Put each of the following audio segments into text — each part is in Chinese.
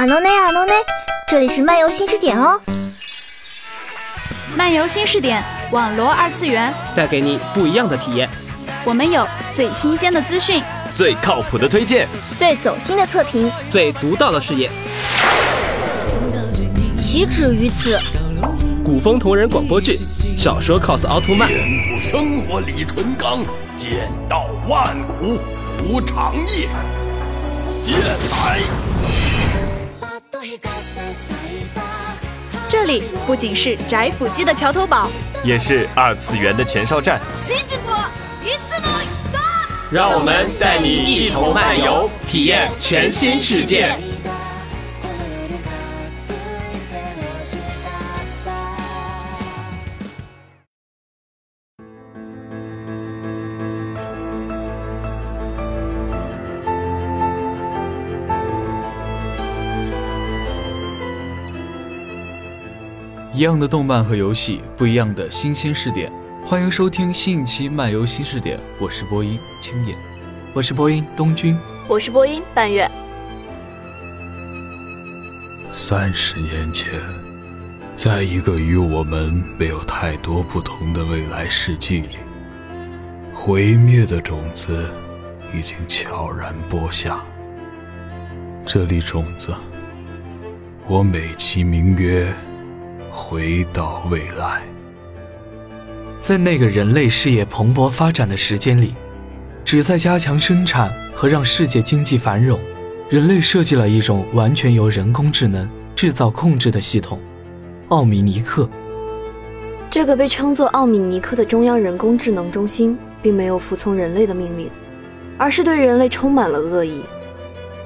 阿诺内阿诺内，这里是漫游新视点哦。漫游新视点，网罗二次元，带给你不一样的体验。我们有最新鲜的资讯，最靠谱的推荐，最走心的测评，最独到的视野，岂止于此？古风同人广播剧，小说 cos 奥特曼，遍布生活李淳刚，剑道万古如长夜，剑来。这里不仅是宅腐姬的桥头堡，也是二次元的前哨站。让我们带你一同漫游，体验全新世界。一样的动漫和游戏，不一样的新鲜视点。欢迎收听新一期漫游新视点，我是播音青野，我是播音东君，我是播音半月。三十年前，在一个与我们没有太多不同的未来世纪里，毁灭的种子已经悄然播下。这粒种子，我美其名曰。回到未来，在那个人类事业蓬勃发展的时间里，旨在加强生产和让世界经济繁荣，人类设计了一种完全由人工智能制造控制的系统——奥米尼克。这个被称作奥米尼克的中央人工智能中心，并没有服从人类的命令，而是对人类充满了恶意。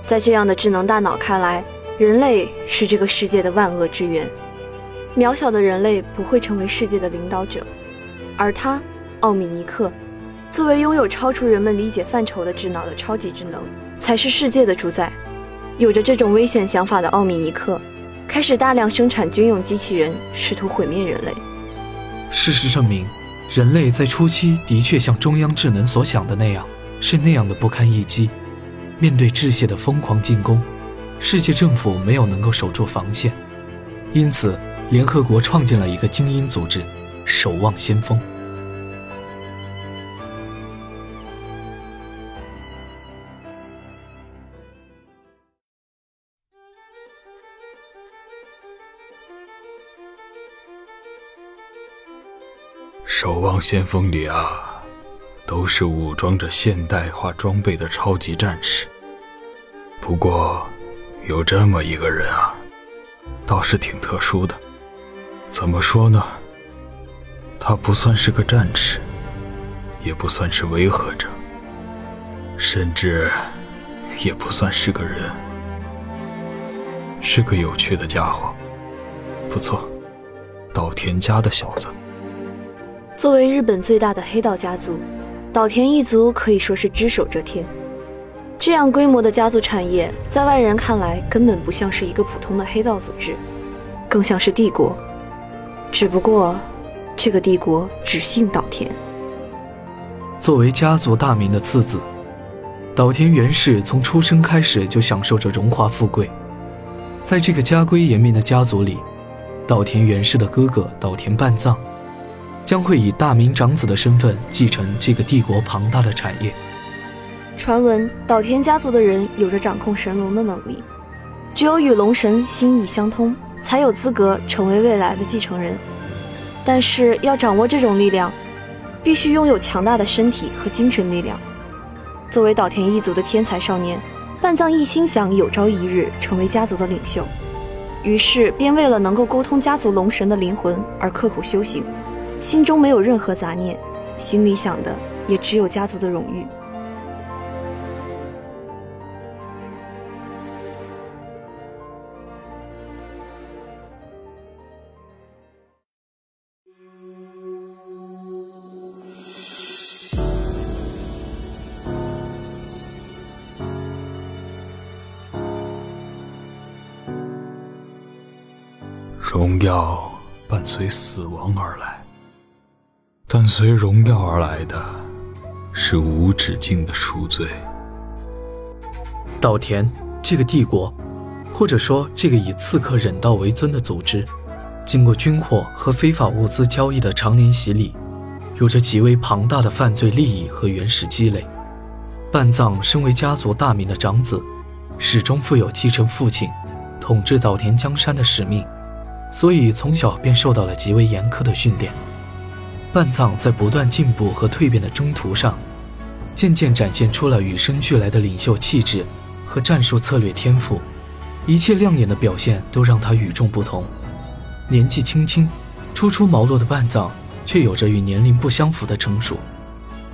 在这样的智能大脑看来，人类是这个世界的万恶之源。渺小的人类不会成为世界的领导者，而他，奥米尼克，作为拥有超出人们理解范畴的智脑的超级智能，才是世界的主宰。有着这种危险想法的奥米尼克，开始大量生产军用机器人，试图毁灭人类。事实证明，人类在初期的确像中央智能所想的那样，是那样的不堪一击。面对致谢的疯狂进攻，世界政府没有能够守住防线，因此。联合国创建了一个精英组织——守望先锋。守望先锋里啊，都是武装着现代化装备的超级战士。不过，有这么一个人啊，倒是挺特殊的。怎么说呢？他不算是个战士，也不算是维和者，甚至也不算是个人，是个有趣的家伙。不错，岛田家的小子。作为日本最大的黑道家族，岛田一族可以说是只手遮天。这样规模的家族产业，在外人看来根本不像是一个普通的黑道组织，更像是帝国。只不过，这个帝国只姓岛田。作为家族大名的次子，岛田源氏从出生开始就享受着荣华富贵。在这个家规严明的家族里，岛田源氏的哥哥岛田半藏将会以大明长子的身份继承这个帝国庞大的产业。传闻岛田家族的人有着掌控神龙的能力，只有与龙神心意相通。才有资格成为未来的继承人，但是要掌握这种力量，必须拥有强大的身体和精神力量。作为岛田一族的天才少年，半藏一心想有朝一日成为家族的领袖，于是便为了能够沟通家族龙神的灵魂而刻苦修行，心中没有任何杂念，心里想的也只有家族的荣誉。荣耀伴随死亡而来，但随荣耀而来的是无止境的赎罪。岛田这个帝国，或者说，这个以刺客忍道为尊的组织，经过军火和非法物资交易的常年洗礼，有着极为庞大的犯罪利益和原始积累。半藏身为家族大名的长子，始终负有继承父亲、统治岛田江山的使命，所以从小便受到了极为严苛的训练。半藏在不断进步和蜕变的征途上，渐渐展现出了与生俱来的领袖气质和战术策略天赋。一切亮眼的表现都让他与众不同。年纪轻轻、初出茅庐的半藏，却有着与年龄不相符的成熟。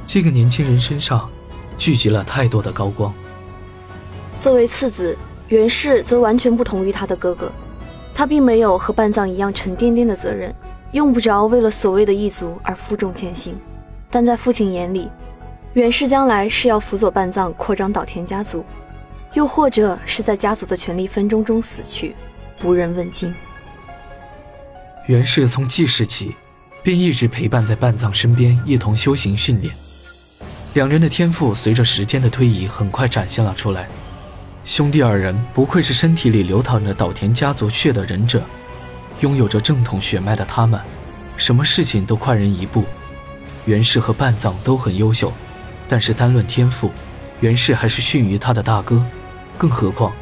这个年轻人身上聚集了太多的高光。作为次子，袁氏则完全不同于他的哥哥。他并没有和半藏一样沉甸甸的责任，用不着为了所谓的一族而负重前行。但在父亲眼里，袁氏将来是要辅佐半藏扩张岛田家族。又或者是在家族的权力纷争中死去，无人问津。袁氏从记事起，便一直陪伴在半藏身边，一同修行训练。两人的天赋随着时间的推移，很快展现了出来。兄弟二人不愧是身体里流淌着岛田家族血的忍者，拥有着正统血脉的他们，什么事情都快人一步。袁氏和半藏都很优秀，但是单论天赋，袁氏还是逊于他的大哥。更何况，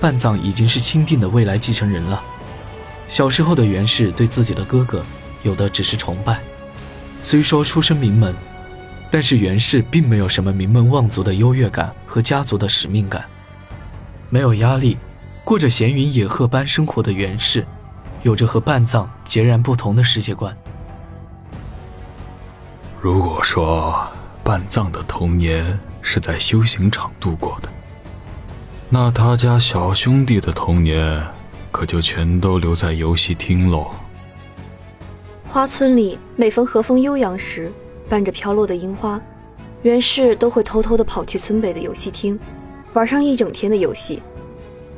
半藏已经是钦定的未来继承人了。小时候的袁氏对自己的哥哥，有的只是崇拜。虽说出身名门，但是袁氏并没有什么名门望族的优越感和家族的使命感。没有压力，过着闲云野鹤般生活的袁氏，有着和半藏截然不同的世界观。如果说半藏的童年是在修行场度过的，那他家小兄弟的童年，可就全都留在游戏厅喽。花村里每逢和风悠扬时，伴着飘落的樱花，袁氏都会偷偷的跑去村北的游戏厅，玩上一整天的游戏。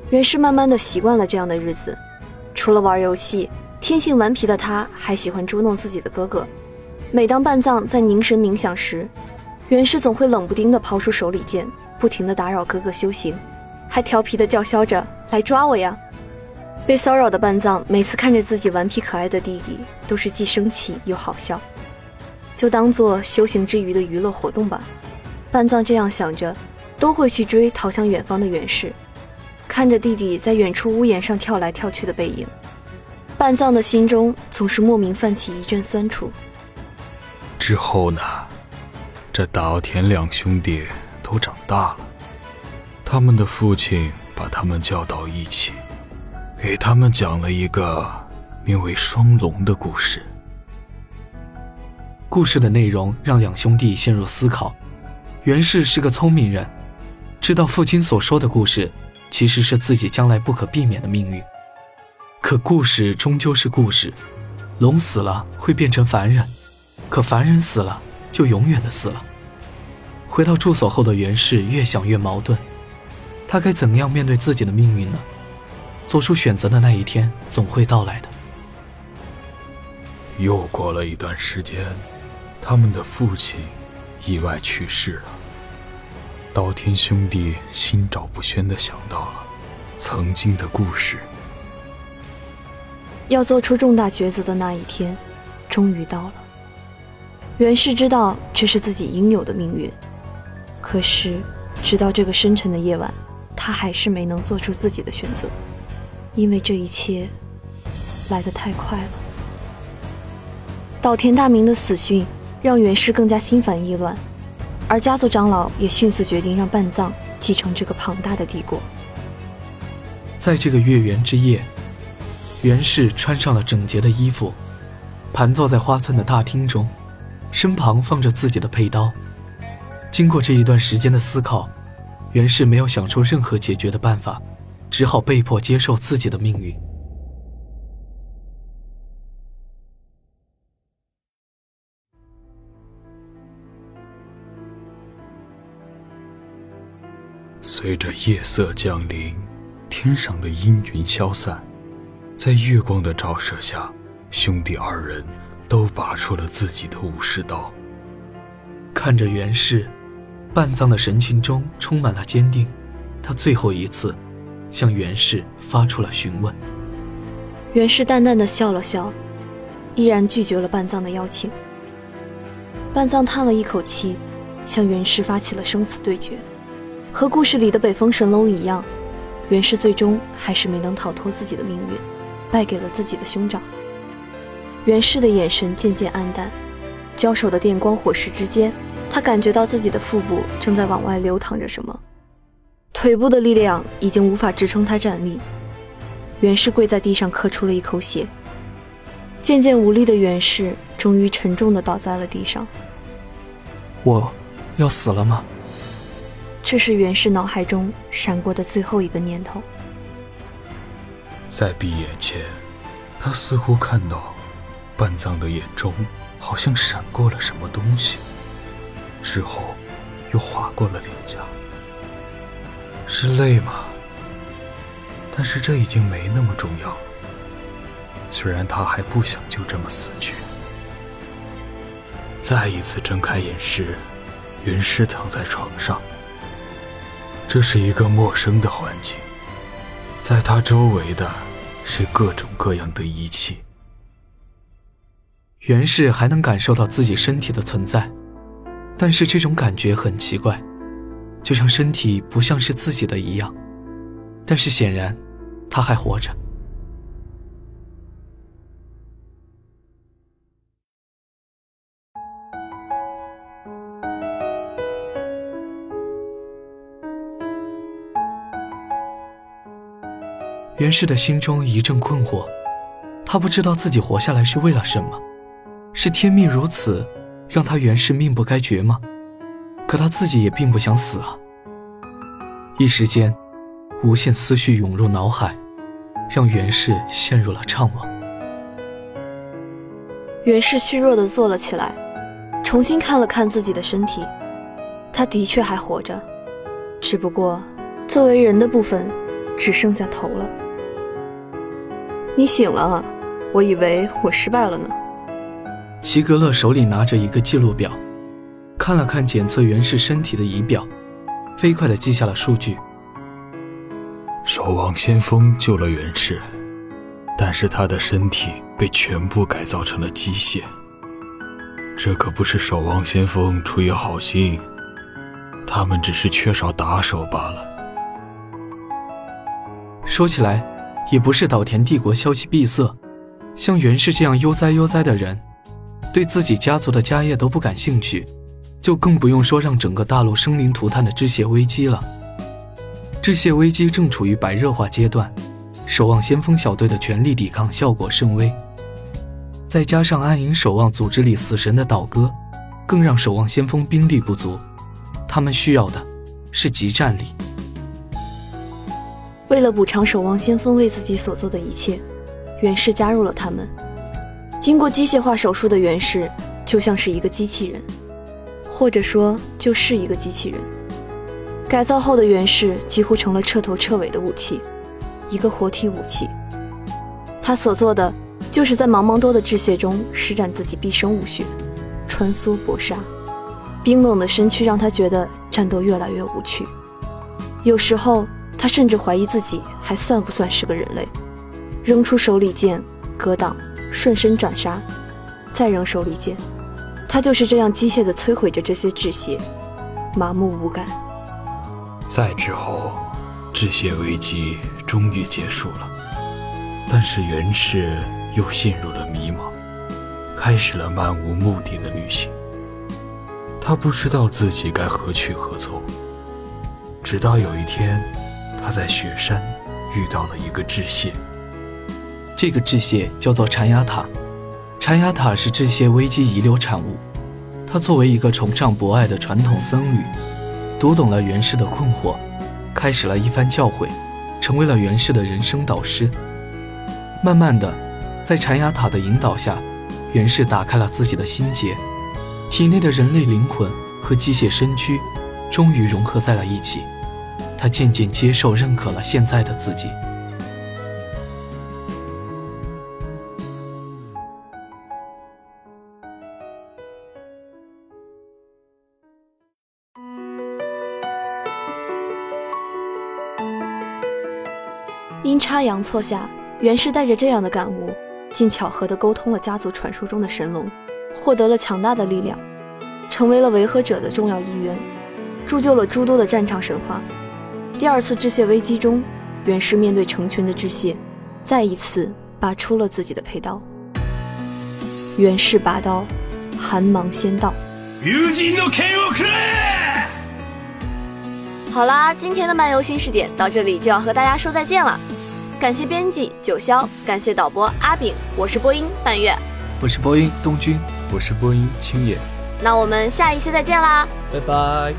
袁氏慢慢的习惯了这样的日子，除了玩游戏，天性顽皮的他还喜欢捉弄自己的哥哥。每当半藏在凝神冥想时，袁氏总会冷不丁的抛出手里剑，不停的打扰哥哥修行。还调皮的叫嚣着：“来抓我呀！”被骚扰的半藏每次看着自己顽皮可爱的弟弟，都是既生气又好笑，就当做修行之余的娱乐活动吧。半藏这样想着，都会去追逃向远方的袁氏，看着弟弟在远处屋檐上跳来跳去的背影，半藏的心中总是莫名泛起一阵酸楚。之后呢？这岛田两兄弟都长大了。他们的父亲把他们叫到一起，给他们讲了一个名为“双龙”的故事。故事的内容让两兄弟陷入思考。袁氏是个聪明人，知道父亲所说的故事其实是自己将来不可避免的命运。可故事终究是故事，龙死了会变成凡人，可凡人死了就永远的死了。回到住所后的袁氏越想越矛盾。他该怎样面对自己的命运呢？做出选择的那一天总会到来的。又过了一段时间，他们的父亲意外去世了。岛田兄弟心照不宣地想到了曾经的故事。要做出重大抉择的那一天，终于到了。袁氏知道这是自己应有的命运，可是直到这个深沉的夜晚。他还是没能做出自己的选择，因为这一切来得太快了。岛田大明的死讯让袁氏更加心烦意乱，而家族长老也迅速决定让半藏继承这个庞大的帝国。在这个月圆之夜，袁氏穿上了整洁的衣服，盘坐在花村的大厅中，身旁放着自己的佩刀。经过这一段时间的思考。袁氏没有想出任何解决的办法，只好被迫接受自己的命运。随着夜色降临，天上的阴云消散，在月光的照射下，兄弟二人都拔出了自己的武士刀，看着袁氏。半藏的神情中充满了坚定，他最后一次向袁氏发出了询问。袁氏淡淡的笑了笑，依然拒绝了半藏的邀请。半藏叹了一口气，向袁氏发起了生死对决。和故事里的北风神龙一样，袁氏最终还是没能逃脱自己的命运，败给了自己的兄长。袁氏的眼神渐渐暗淡，交手的电光火石之间，他感觉到自己的腹部正在往外流淌着什么，腿部的力量已经无法支撑他站立。袁氏跪在地上，咳出了一口血。渐渐无力的袁氏终于沉重地倒在了地上。我要死了吗？这是袁氏脑海中闪过的最后一个念头。在闭眼前，他似乎看到半藏的眼中好像闪过了什么东西，之后又划过了脸颊。是泪吗？但是这已经没那么重要了。虽然他还不想就这么死去。再一次睁开眼时，云氏躺在床上。这是一个陌生的环境，在他周围的是各种各样的仪器。袁氏还能感受到自己身体的存在，但是这种感觉很奇怪，就像身体不像是自己的一样。但是显然，他还活着。袁氏的心中一阵困惑，他不知道自己活下来是为了什么，是天命如此，让他袁氏命不该绝吗？可他自己也并不想死啊。一时间，无限思绪涌入脑海，让袁氏陷入了怅惘。袁氏虚弱地坐了起来，重新看了看自己的身体，他的确还活着，只不过作为人的部分只剩下头了。你醒了，我以为我失败了呢。齐格勒手里拿着一个记录表，看了看检测袁氏身体的仪表，飞快地记下了数据。守望先锋救了袁氏，但是他的身体被全部改造成了机械。这可不是守望先锋出于好心，他们只是缺少打手罢了。说起来。也不是岛田帝国消息闭塞，像袁氏这样悠哉悠哉的人，对自己家族的家业都不感兴趣，就更不用说让整个大陆生灵涂炭的致谢危机了。致谢危机正处于白热化阶段，守望先锋小队的全力抵抗效果甚微，再加上暗影守望组织里死神的倒戈，更让守望先锋兵力不足，他们需要的是集战力。为了补偿守望先锋为自己所做的一切，袁氏加入了他们。经过机械化手术的袁氏就像是一个机器人，或者说就是一个机器人。改造后的袁氏几乎成了彻头彻尾的武器，一个活体武器。他所做的就是在茫茫多的致谢中施展自己毕生武学，穿梭搏杀。冰冷的身躯让他觉得战斗越来越无趣，有时候。他甚至怀疑自己还算不算是个人类，扔出手里剑，格挡，顺身斩杀，再扔手里剑，他就是这样机械地摧毁着这些致谢，麻木无感。再之后，致谢危机终于结束了，但是袁氏又陷入了迷茫，开始了漫无目的的旅行。他不知道自己该何去何从，直到有一天。他在雪山遇到了一个致谢，这个致谢叫做禅雅塔。禅雅塔是致谢危机遗留产物。他作为一个崇尚博爱的传统僧侣，读懂了袁氏的困惑，开始了一番教诲，成为了袁氏的人生导师。慢慢的，在禅雅塔的引导下，袁氏打开了自己的心结，体内的人类灵魂和机械身躯终于融合在了一起。他渐渐接受、认可了现在的自己。阴差阳错下，袁氏带着这样的感悟，竟巧合地沟通了家族传说中的神龙，获得了强大的力量，成为了维和者的重要一员，铸就了诸多的战场神话。第二次致谢危机中，袁氏面对成群的致谢，再一次拔出了自己的佩刀。袁氏拔刀，寒芒先到。好啦，今天的漫游新视点到这里就要和大家说再见了。感谢编辑九霄，感谢导播阿炳，我是播音半月，我是播音东君，我是播音青野。那我们下一期再见啦，拜拜。